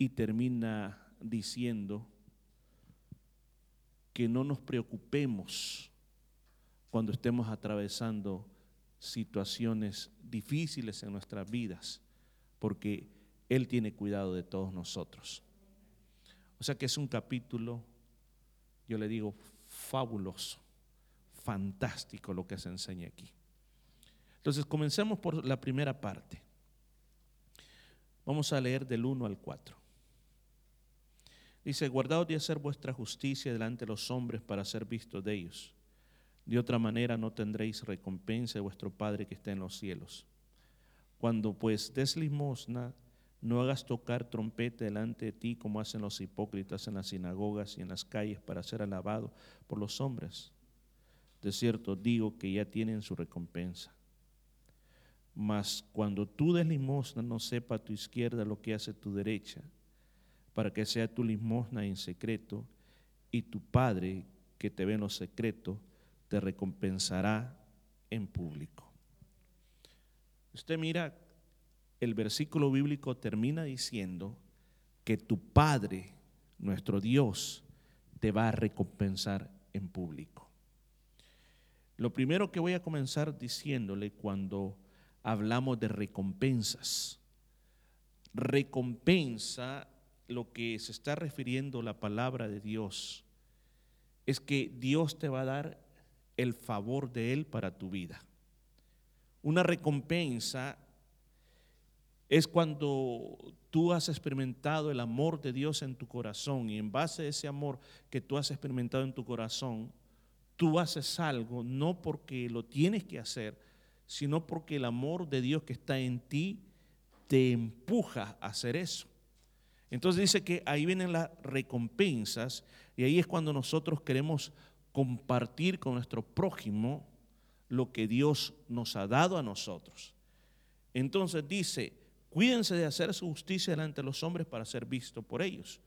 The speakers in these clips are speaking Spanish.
y termina diciendo que no nos preocupemos cuando estemos atravesando situaciones difíciles en nuestras vidas, porque Él tiene cuidado de todos nosotros. O sea que es un capítulo, yo le digo, fabuloso, fantástico lo que se enseña aquí. Entonces, comencemos por la primera parte. Vamos a leer del 1 al 4. Dice, guardaos de hacer vuestra justicia delante de los hombres para ser vistos de ellos. De otra manera no tendréis recompensa de vuestro Padre que está en los cielos. Cuando pues des limosna, no hagas tocar trompeta delante de ti como hacen los hipócritas en las sinagogas y en las calles para ser alabado por los hombres. De cierto digo que ya tienen su recompensa. Mas cuando tú des limosna, no sepa tu izquierda lo que hace tu derecha, para que sea tu limosna en secreto, y tu Padre que te ve en lo secreto, te recompensará en público. Usted mira, el versículo bíblico termina diciendo que tu Padre, nuestro Dios, te va a recompensar en público. Lo primero que voy a comenzar diciéndole cuando hablamos de recompensas, recompensa, lo que se está refiriendo la palabra de Dios, es que Dios te va a dar el favor de Él para tu vida. Una recompensa es cuando tú has experimentado el amor de Dios en tu corazón y en base a ese amor que tú has experimentado en tu corazón, tú haces algo no porque lo tienes que hacer, sino porque el amor de Dios que está en ti te empuja a hacer eso. Entonces dice que ahí vienen las recompensas y ahí es cuando nosotros queremos compartir con nuestro prójimo lo que Dios nos ha dado a nosotros. Entonces dice, cuídense de hacer su justicia delante de los hombres para ser visto por ellos.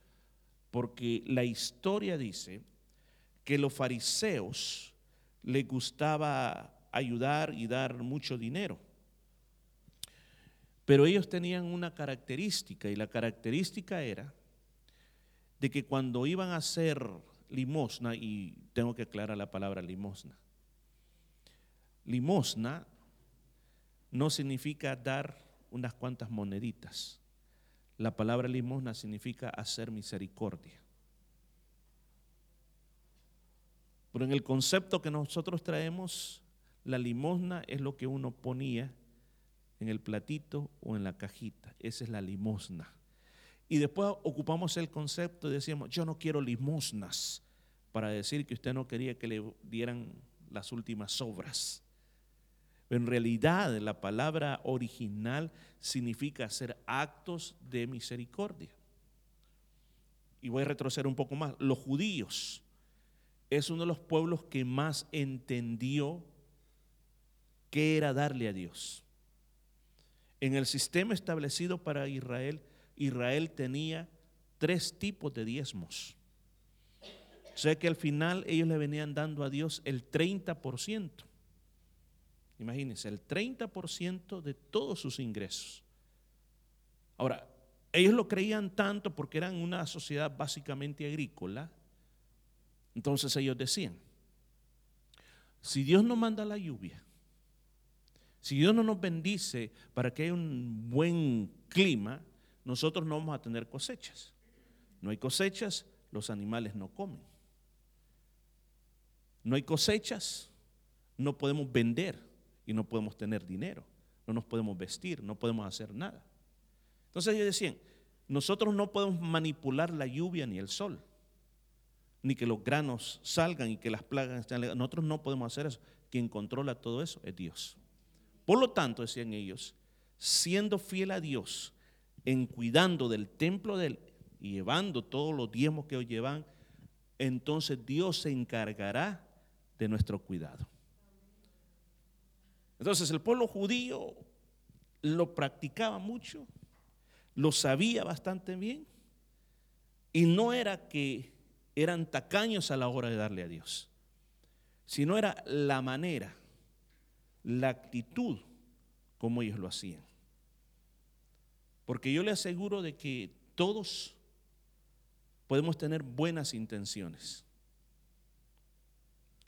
Porque la historia dice que los fariseos les gustaba ayudar y dar mucho dinero. Pero ellos tenían una característica y la característica era de que cuando iban a hacer limosna, y tengo que aclarar la palabra limosna. Limosna no significa dar unas cuantas moneditas. La palabra limosna significa hacer misericordia. Pero en el concepto que nosotros traemos, la limosna es lo que uno ponía en el platito o en la cajita. Esa es la limosna. Y después ocupamos el concepto y decíamos, yo no quiero limosnas para decir que usted no quería que le dieran las últimas obras. en realidad la palabra original significa hacer actos de misericordia. Y voy a retroceder un poco más. Los judíos es uno de los pueblos que más entendió qué era darle a Dios. En el sistema establecido para Israel, Israel tenía tres tipos de diezmos. O sea que al final ellos le venían dando a Dios el 30%. Imagínense, el 30% de todos sus ingresos. Ahora, ellos lo creían tanto porque eran una sociedad básicamente agrícola. Entonces ellos decían, si Dios no manda la lluvia, si Dios no nos bendice para que haya un buen clima, nosotros no vamos a tener cosechas. No hay cosechas, los animales no comen. No hay cosechas, no podemos vender y no podemos tener dinero, no nos podemos vestir, no podemos hacer nada. Entonces ellos decían, nosotros no podemos manipular la lluvia ni el sol, ni que los granos salgan y que las plagas estén. Nosotros no podemos hacer eso. Quien controla todo eso es Dios. Por lo tanto, decían ellos, siendo fiel a Dios, en cuidando del templo de Él y llevando todos los diezmos que ellos llevan, entonces Dios se encargará de nuestro cuidado. Entonces el pueblo judío lo practicaba mucho, lo sabía bastante bien y no era que eran tacaños a la hora de darle a Dios, sino era la manera, la actitud como ellos lo hacían. Porque yo le aseguro de que todos podemos tener buenas intenciones.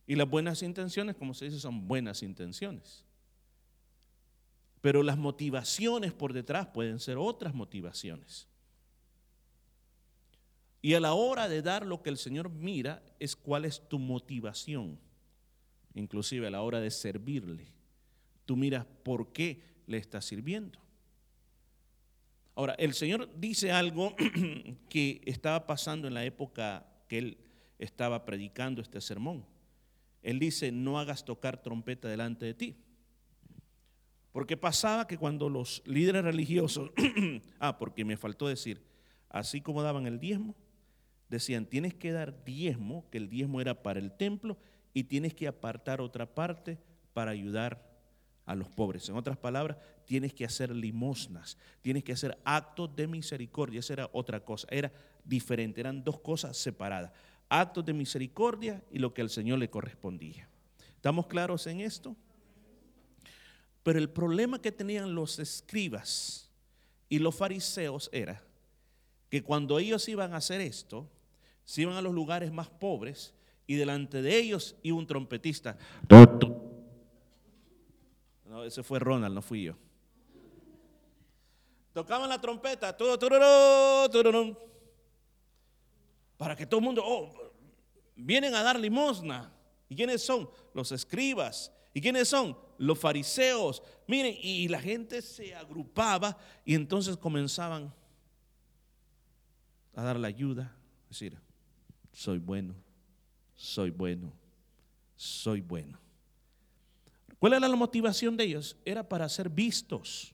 Y las buenas intenciones, como se dice, son buenas intenciones. Pero las motivaciones por detrás pueden ser otras motivaciones. Y a la hora de dar lo que el Señor mira es cuál es tu motivación. Inclusive a la hora de servirle. Tú miras por qué le estás sirviendo. Ahora, el Señor dice algo que estaba pasando en la época que Él estaba predicando este sermón. Él dice, no hagas tocar trompeta delante de ti. Porque pasaba que cuando los líderes religiosos, ah, porque me faltó decir, así como daban el diezmo, decían, tienes que dar diezmo, que el diezmo era para el templo, y tienes que apartar otra parte para ayudar a los pobres. En otras palabras, tienes que hacer limosnas, tienes que hacer actos de misericordia. Esa era otra cosa, era diferente, eran dos cosas separadas. Actos de misericordia y lo que al Señor le correspondía. ¿Estamos claros en esto? Pero el problema que tenían los escribas y los fariseos era que cuando ellos iban a hacer esto, se iban a los lugares más pobres y delante de ellos iba un trompetista. Ese fue Ronald, no fui yo. Tocaban la trompeta, para que todo el mundo, oh, vienen a dar limosna. ¿Y quiénes son? Los escribas. ¿Y quiénes son? Los fariseos. Miren, y la gente se agrupaba y entonces comenzaban a dar la ayuda. Decir, soy bueno, soy bueno, soy bueno. ¿Cuál era la motivación de ellos? Era para ser vistos.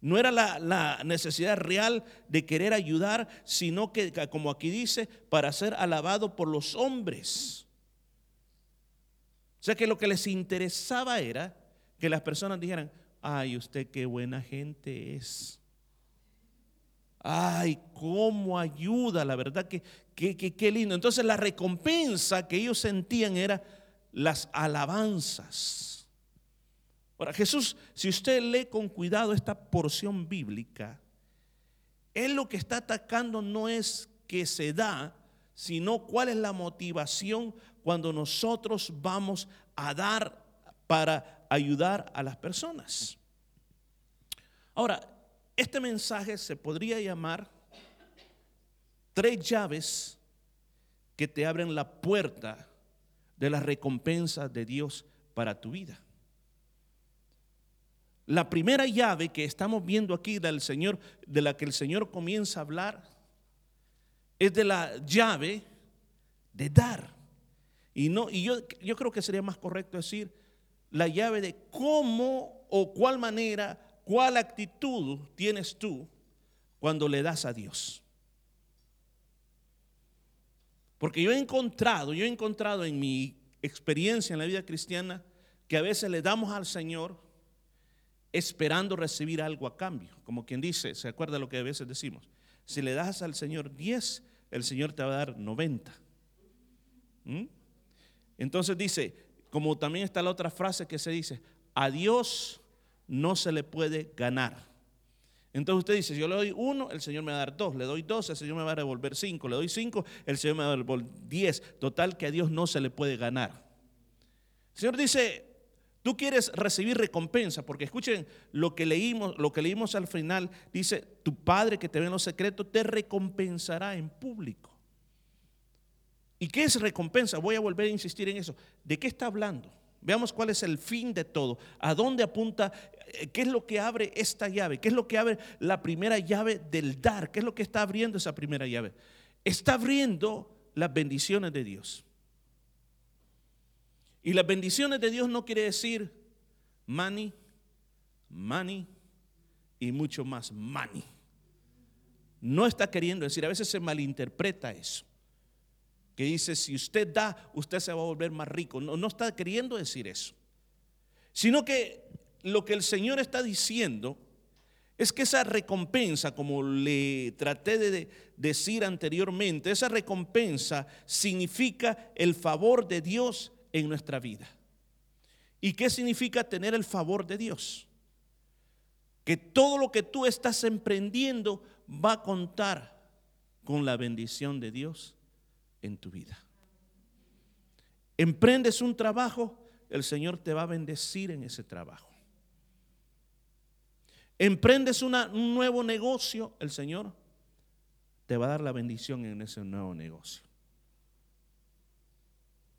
No era la, necesidad real de querer ayudar, sino que, como aquí dice, para ser alabado por los hombres. O sea que lo que les interesaba era que las personas dijeran, ay, usted qué buena gente es. Ay, cómo ayuda, la verdad que qué lindo. Entonces la recompensa que ellos sentían era las alabanzas. Ahora, Jesús, si usted lee con cuidado esta porción bíblica, Él lo que está atacando no es que se da, sino cuál es la motivación cuando nosotros vamos a dar para ayudar a las personas. Ahora, este mensaje se podría llamar tres llaves que te abren la puerta de la recompensa de Dios para tu vida. La primera llave que estamos viendo aquí del Señor, de la que el Señor comienza a hablar, es de la llave de dar. Y, no, y yo, yo creo que sería más correcto decir la llave de cómo o cuál manera, cuál actitud tienes tú cuando le das a Dios. Porque yo he encontrado, yo he encontrado en mi experiencia en la vida cristiana que a veces le damos al Señor esperando recibir algo a cambio. Como quien dice, ¿se acuerda lo que a veces decimos? Si le das al Señor 10, el Señor te va a dar 90. ¿Mm? Entonces dice, como también está la otra frase que se dice, a Dios no se le puede ganar. Entonces usted dice, yo le doy uno, el Señor me va a dar dos, le doy dos, el Señor me va a devolver cinco, le doy cinco, el Señor me va a devolver diez. Total que a Dios no se le puede ganar. El Señor dice, Tú quieres recibir recompensa, porque escuchen lo que leímos, lo que leímos al final, dice, tu Padre que te ve en los secretos te recompensará en público. ¿Y qué es recompensa? Voy a volver a insistir en eso. ¿De qué está hablando? Veamos cuál es el fin de todo. ¿A dónde apunta? Eh, ¿Qué es lo que abre esta llave? ¿Qué es lo que abre la primera llave del dar? ¿Qué es lo que está abriendo esa primera llave? Está abriendo las bendiciones de Dios. Y las bendiciones de Dios no quiere decir money, money y mucho más money. No está queriendo decir, a veces se malinterpreta eso. Que dice, si usted da, usted se va a volver más rico. No, no está queriendo decir eso. Sino que lo que el Señor está diciendo es que esa recompensa, como le traté de decir anteriormente, esa recompensa significa el favor de Dios en nuestra vida. ¿Y qué significa tener el favor de Dios? Que todo lo que tú estás emprendiendo va a contar con la bendición de Dios en tu vida. Emprendes un trabajo, el Señor te va a bendecir en ese trabajo. Emprendes un nuevo negocio, el Señor te va a dar la bendición en ese nuevo negocio.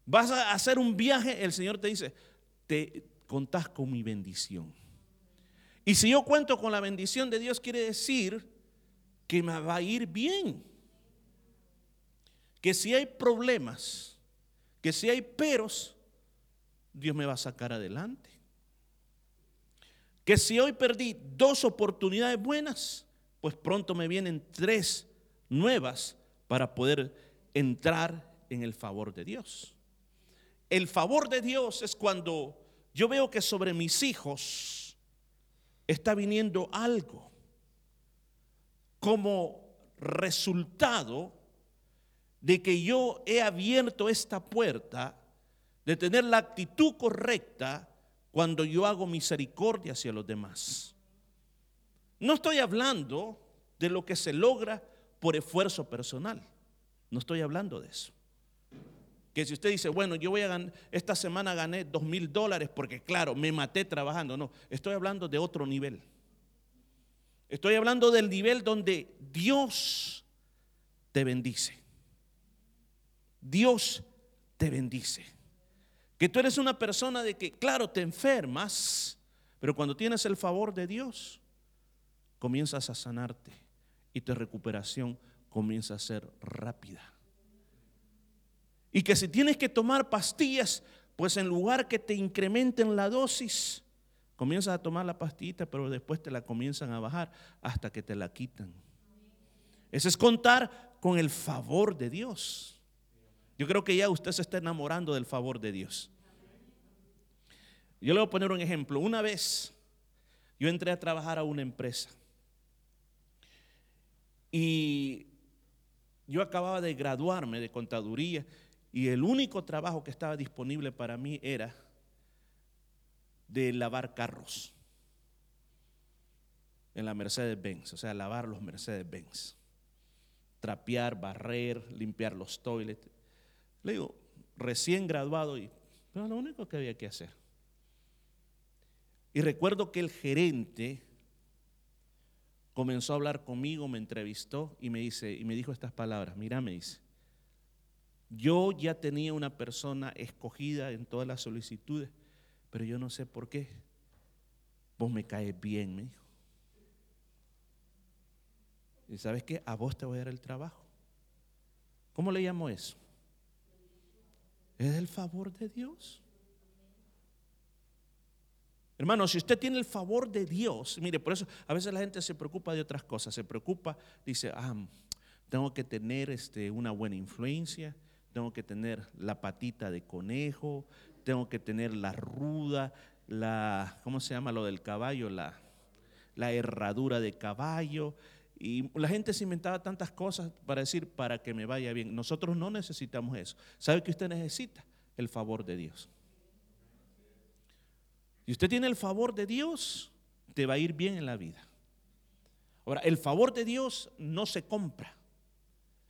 Vas a hacer un viaje, el Señor te dice, te contás con mi bendición. Y si yo cuento con la bendición de Dios, quiere decir que me va a ir bien. Que si hay problemas, que si hay peros, Dios me va a sacar adelante. Que si hoy perdí dos oportunidades buenas, pues pronto me vienen tres nuevas para poder entrar en el favor de Dios. El favor de Dios es cuando yo veo que sobre mis hijos está viniendo algo como resultado de que yo he abierto esta puerta, de tener la actitud correcta cuando yo hago misericordia hacia los demás. No estoy hablando de lo que se logra por esfuerzo personal. No estoy hablando de eso. Que si usted dice, bueno, yo voy a ganar, esta semana gané dos mil dólares porque claro, me maté trabajando. No, estoy hablando de otro nivel. Estoy hablando del nivel donde Dios te bendice. Dios te bendice. Que tú eres una persona de que, claro, te enfermas, pero cuando tienes el favor de Dios, comienzas a sanarte y tu recuperación comienza a ser rápida. Y que si tienes que tomar pastillas, pues en lugar que te incrementen la dosis, comienzas a tomar la pastillita, pero después te la comienzan a bajar hasta que te la quitan. Ese es contar con el favor de Dios. Yo creo que ya usted se está enamorando del favor de Dios. Yo le voy a poner un ejemplo. Una vez yo entré a trabajar a una empresa y yo acababa de graduarme de contaduría y el único trabajo que estaba disponible para mí era de lavar carros en la Mercedes-Benz, o sea, lavar los Mercedes-Benz, trapear, barrer, limpiar los toilets. Le digo, recién graduado y pero lo único que había que hacer. Y recuerdo que el gerente comenzó a hablar conmigo, me entrevistó y me dice y me dijo estas palabras, mira, me dice, yo ya tenía una persona escogida en todas las solicitudes, pero yo no sé por qué. Vos me caes bien, me dijo. Y sabes qué, a vos te voy a dar el trabajo. ¿Cómo le llamo eso? Es el favor de Dios. Hermano, si usted tiene el favor de Dios, mire, por eso a veces la gente se preocupa de otras cosas, se preocupa, dice, ah, tengo que tener este, una buena influencia, tengo que tener la patita de conejo, tengo que tener la ruda, la, ¿cómo se llama lo del caballo? La, herradura de caballo. Y la gente se inventaba tantas cosas para decir, para que me vaya bien. Nosotros no necesitamos eso. ¿Sabe qué usted necesita? El favor de Dios. Y usted tiene el favor de Dios, te va a ir bien en la vida. Ahora, el favor de Dios no se compra.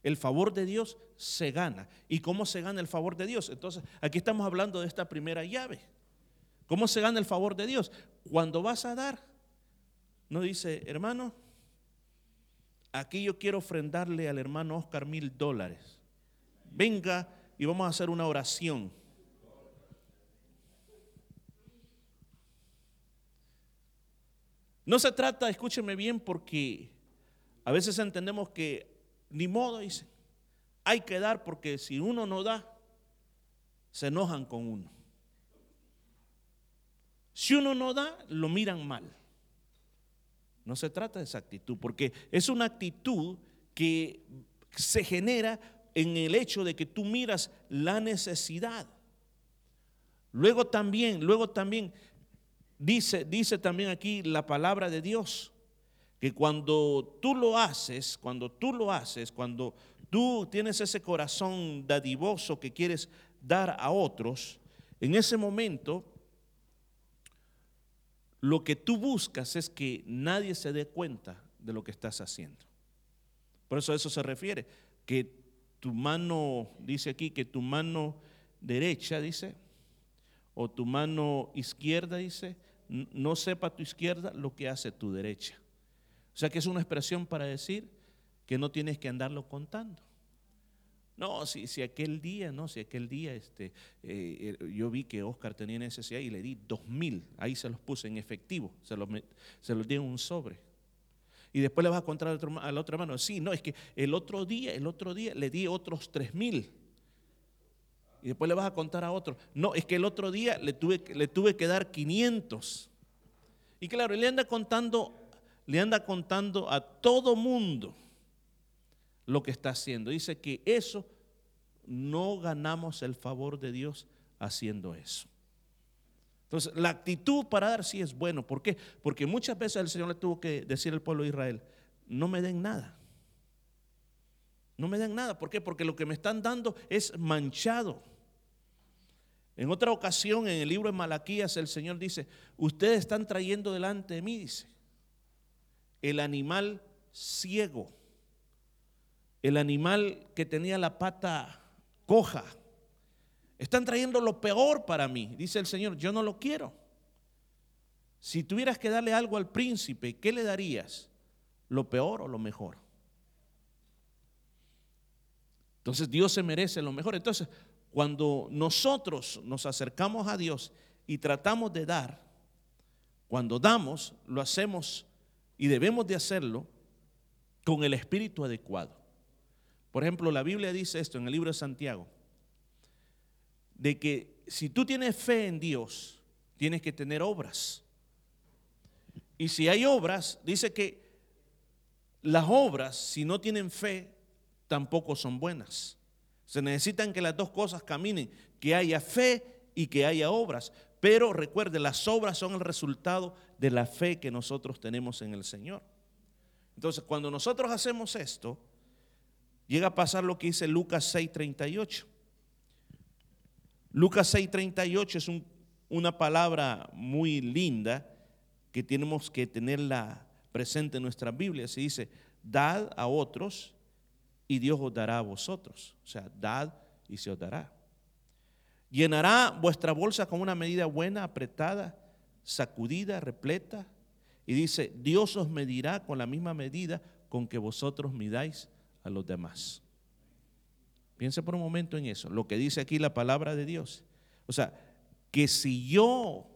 El favor de Dios se gana. ¿Y cómo se gana el favor de Dios? Entonces, aquí estamos hablando de esta primera llave. ¿Cómo se gana el favor de Dios? Cuando vas a dar, no dice, hermano, aquí yo quiero ofrendarle al hermano Oscar mil dólares. Venga y vamos a hacer una oración. No se trata, escúcheme bien, porque a veces entendemos que ni modo, dice, hay que dar porque si uno no da, se enojan con uno. Si uno no da, lo miran mal. No se trata de esa actitud, porque es una actitud que se genera en el hecho de que tú miras la necesidad. Luego también, luego también dice, dice también aquí la palabra de Dios, que cuando tú lo haces, cuando tú lo haces, cuando tú tienes ese corazón dadivoso que quieres dar a otros, en ese momento lo que tú buscas es que nadie se dé cuenta de lo que estás haciendo. Por eso a eso se refiere, que tu mano, dice aquí, que tu mano derecha, dice, o tu mano izquierda, dice, no sepa tu izquierda lo que hace tu derecha. O sea que es una expresión para decir que no tienes que andarlo contando. No, si, si aquel día, no, si aquel día este, eh, eh, yo vi que Oscar tenía necesidad y le di dos mil, ahí se los puse en efectivo, se los, se los di en un sobre. Y después le vas a contar a la otra mano, sí, no, es que el otro día, el otro día le di otros tres mil. Y después le vas a contar a otro, no, es que el otro día le tuve, le tuve que dar 500. Y claro, le anda contando, le anda contando a todo mundo lo que está haciendo. Dice que eso no ganamos el favor de Dios haciendo eso. Entonces, la actitud para dar sí es bueno. ¿Por qué? Porque muchas veces el Señor le tuvo que decir al pueblo de Israel, no me den nada. No me den nada. ¿Por qué? Porque lo que me están dando es manchado. En otra ocasión, en el libro de Malaquías, el Señor dice, ustedes están trayendo delante de mí, dice, el animal ciego el animal que tenía la pata coja. Están trayendo lo peor para mí, dice el Señor, yo no lo quiero. Si tuvieras que darle algo al príncipe, ¿qué le darías? ¿Lo peor o lo mejor? Entonces Dios se merece lo mejor. Entonces, cuando nosotros nos acercamos a Dios y tratamos de dar, cuando damos, lo hacemos y debemos de hacerlo con el espíritu adecuado. Por ejemplo, la Biblia dice esto en el libro de Santiago, de que si tú tienes fe en Dios, tienes que tener obras. Y si hay obras, dice que las obras, si no tienen fe, tampoco son buenas. Se necesitan que las dos cosas caminen, que haya fe y que haya obras. Pero recuerde, las obras son el resultado de la fe que nosotros tenemos en el Señor. Entonces, cuando nosotros hacemos esto, llega a pasar lo que dice Lucas 6:38. Lucas 6:38 es una palabra muy linda que tenemos que tenerla presente en nuestra Biblia. Se dice, dad a otros y Dios os dará a vosotros. O sea, dad y se os dará. Llenará vuestra bolsa con una medida buena, apretada, sacudida, repleta. Y dice, Dios os medirá con la misma medida con que vosotros midáis a los demás. Piense por un momento en eso, lo que dice aquí la palabra de Dios. O sea, que si yo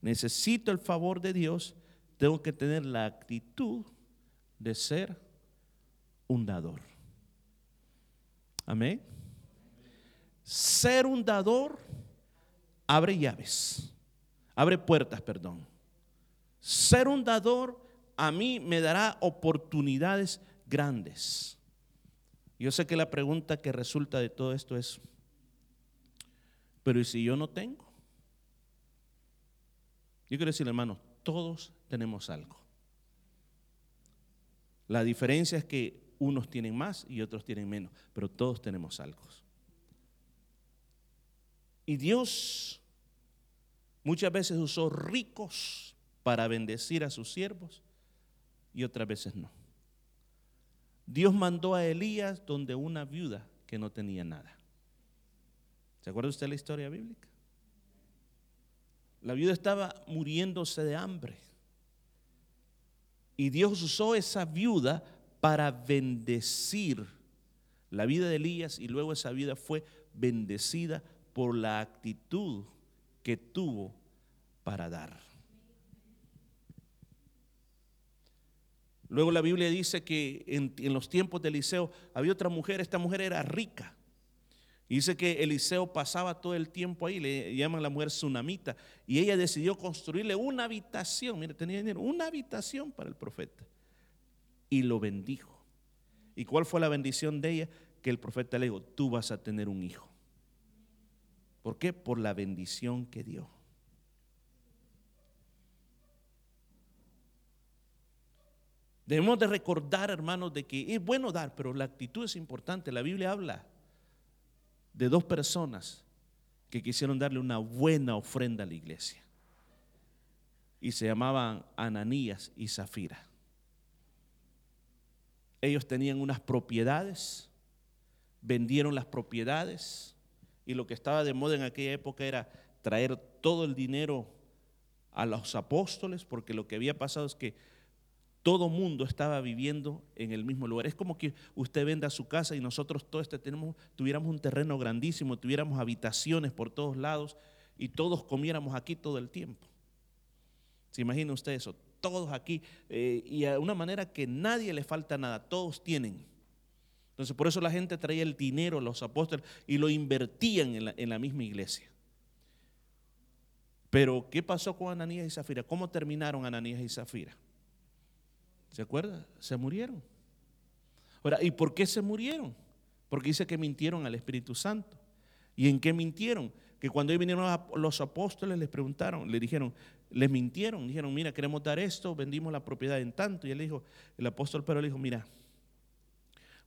necesito el favor de Dios, tengo que tener la actitud de ser un dador. Amén. Ser un dador abre llaves, abre puertas, perdón. Ser un dador a mí me dará oportunidades grandes. Yo sé que la pregunta que resulta de todo esto es, pero ¿y si yo no tengo? Yo quiero decir, hermano, todos tenemos algo. La diferencia es que unos tienen más y otros tienen menos, pero todos tenemos algo. Y Dios muchas veces usó ricos para bendecir a sus siervos y otras veces no. Dios mandó a Elías donde una viuda que no tenía nada. ¿Se acuerda usted la historia bíblica? La viuda estaba muriéndose de hambre. Y Dios usó esa viuda para bendecir la vida de Elías y luego esa vida fue bendecida por la actitud que tuvo para dar. Luego la Biblia dice que en, los tiempos de Eliseo había otra mujer, esta mujer era rica. Dice que Eliseo pasaba todo el tiempo ahí, le llaman la mujer tsunamita, y ella decidió construirle una habitación, mire, tenía dinero, una habitación para el profeta. Y lo bendijo. ¿Y cuál fue la bendición de ella? Que el profeta le dijo, tú vas a tener un hijo. ¿Por qué? Por la bendición que dio. Debemos de recordar, hermanos, de que es bueno dar, pero la actitud es importante. La Biblia habla de dos personas que quisieron darle una buena ofrenda a la iglesia. Y se llamaban Ananías y Zafira. Ellos tenían unas propiedades, vendieron las propiedades y lo que estaba de moda en aquella época era traer todo el dinero a los apóstoles, porque lo que había pasado es que todo mundo estaba viviendo en el mismo lugar. Es como que usted venda su casa y nosotros todos tenemos, tuviéramos un terreno grandísimo, tuviéramos habitaciones por todos lados y todos comiéramos aquí todo el tiempo. ¿Se imagina usted eso? Todos aquí eh, y de una manera que nadie le falta nada, todos tienen. Entonces por eso la gente traía el dinero, los apóstoles, y lo invertían en la, en la misma iglesia. Pero ¿qué pasó con Ananías y Zafira? ¿Cómo terminaron Ananías y Zafira? ¿Se acuerda? Se murieron. Ahora, ¿y por qué se murieron? Porque dice que mintieron al Espíritu Santo. ¿Y en qué mintieron? Que cuando vinieron los apóstoles les preguntaron, le dijeron, les mintieron, dijeron, mira, queremos dar esto, vendimos la propiedad en tanto. Y él dijo, el apóstol Pedro le dijo, mira,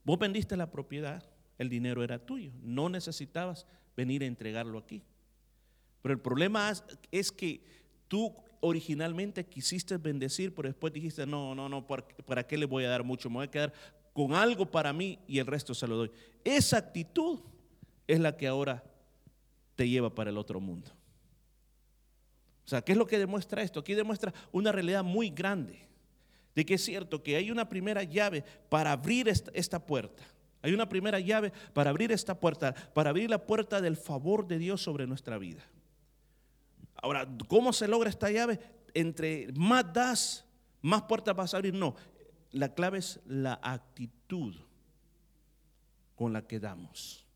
vos vendiste la propiedad, el dinero era tuyo, no necesitabas venir a entregarlo aquí. Pero el problema es que tú originalmente quisiste bendecir, pero después dijiste, no, no, no, ¿para qué le voy a dar mucho? Me voy a quedar con algo para mí y el resto se lo doy. Esa actitud es la que ahora te lleva para el otro mundo. O sea, ¿qué es lo que demuestra esto? Aquí demuestra una realidad muy grande de que es cierto que hay una primera llave para abrir esta, esta, puerta. Hay una primera llave para abrir esta puerta, para abrir la puerta del favor de Dios sobre nuestra vida. Ahora, ¿cómo se logra esta llave? Entre más das, más puertas vas a abrir. No, la clave es la actitud con la que damos.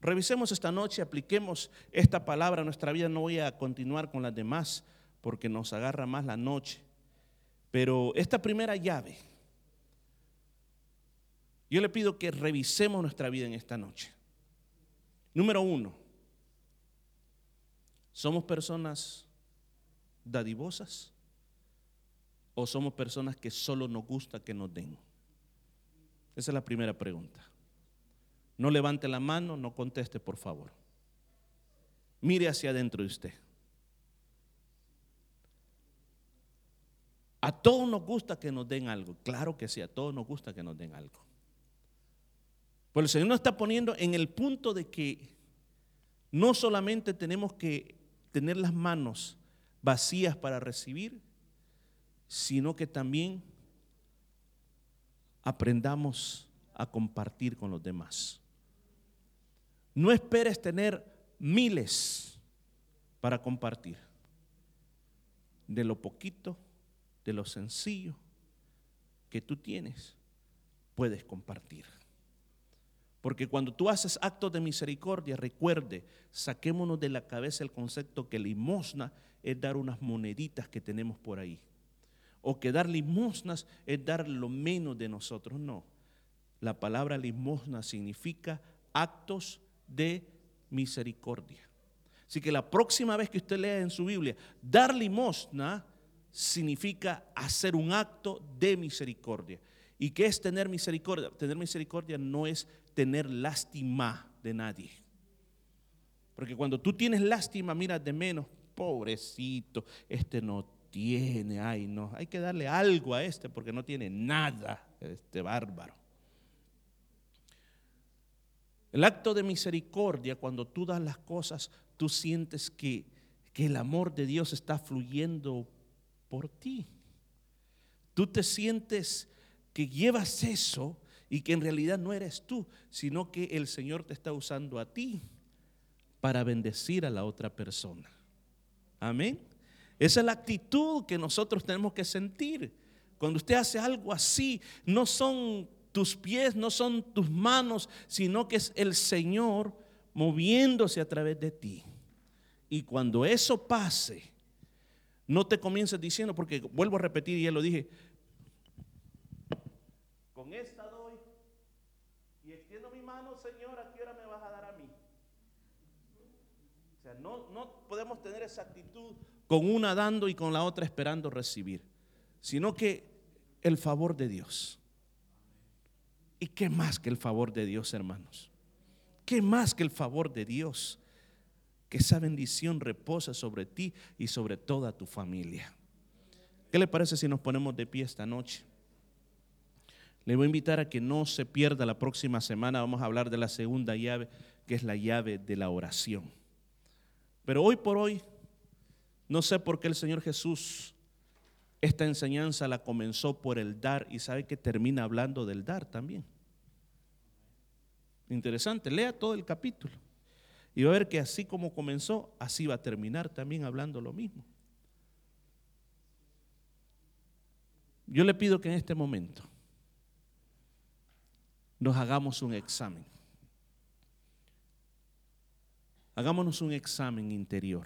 Revisemos esta noche, apliquemos esta palabra a nuestra vida. No voy a continuar con las demás porque nos agarra más la noche. Pero esta primera llave, yo le pido que revisemos nuestra vida en esta noche. Número uno, ¿Somos personas dadivosas o somos personas que solo nos gusta que nos den? Esa es la primera pregunta. No levante la mano, no conteste, por favor. Mire hacia adentro de usted. A todos nos gusta que nos den algo. Claro que sí, a todos nos gusta que nos den algo. Pero el Señor nos está poniendo en el punto de que no solamente tenemos que tener las manos vacías para recibir, sino que también aprendamos a compartir con los demás. No esperes tener miles para compartir. De lo poquito, de lo sencillo que tú tienes, puedes compartir. Porque cuando tú haces actos de misericordia, recuerde, saquémonos de la cabeza el concepto que limosna es dar unas moneditas que tenemos por ahí. O que dar limosnas es dar lo menos de nosotros. No. La palabra limosna significa actos de misericordia. Así que la próxima vez que usted lea en su Biblia, dar limosna significa hacer un acto de misericordia. ¿Y qué es tener misericordia? Tener misericordia no es tener lástima de nadie. Porque cuando tú tienes lástima, mira de menos, pobrecito, este no tiene, ay no, hay que darle algo a este porque no tiene nada, este bárbaro. El acto de misericordia, cuando tú das las cosas, tú sientes que, que el amor de Dios está fluyendo por ti. Tú te sientes que llevas eso y que en realidad no eres tú, sino que el Señor te está usando a ti para bendecir a la otra persona. Amén. Esa es la actitud que nosotros tenemos que sentir. Cuando usted hace algo así, no son tus pies, no son tus manos, sino que es el Señor moviéndose a través de ti. Y cuando eso pase, no te comiences diciendo, porque vuelvo a repetir, y ya lo dije, con esta Señor, ¿a qué hora me vas a dar a mí? O sea, no, no podemos tener esa actitud con una dando y con la otra esperando recibir, sino que el favor de Dios. ¿Y qué más que el favor de Dios, hermanos? ¿Qué más que el favor de Dios? Que esa bendición reposa sobre ti y sobre toda tu familia. ¿Qué le parece si nos ponemos de pie esta noche? Le voy a invitar a que no se pierda la próxima semana. Vamos a hablar de la segunda llave, que es la llave de la oración. Pero hoy por hoy, no sé por qué el Señor Jesús esta enseñanza la comenzó por el dar y sabe que termina hablando del dar también. Interesante, lea todo el capítulo. Y va a ver que así como comenzó, así va a terminar también hablando lo mismo. Yo le pido que en este momento nos hagamos un examen. Hagámonos un examen interior.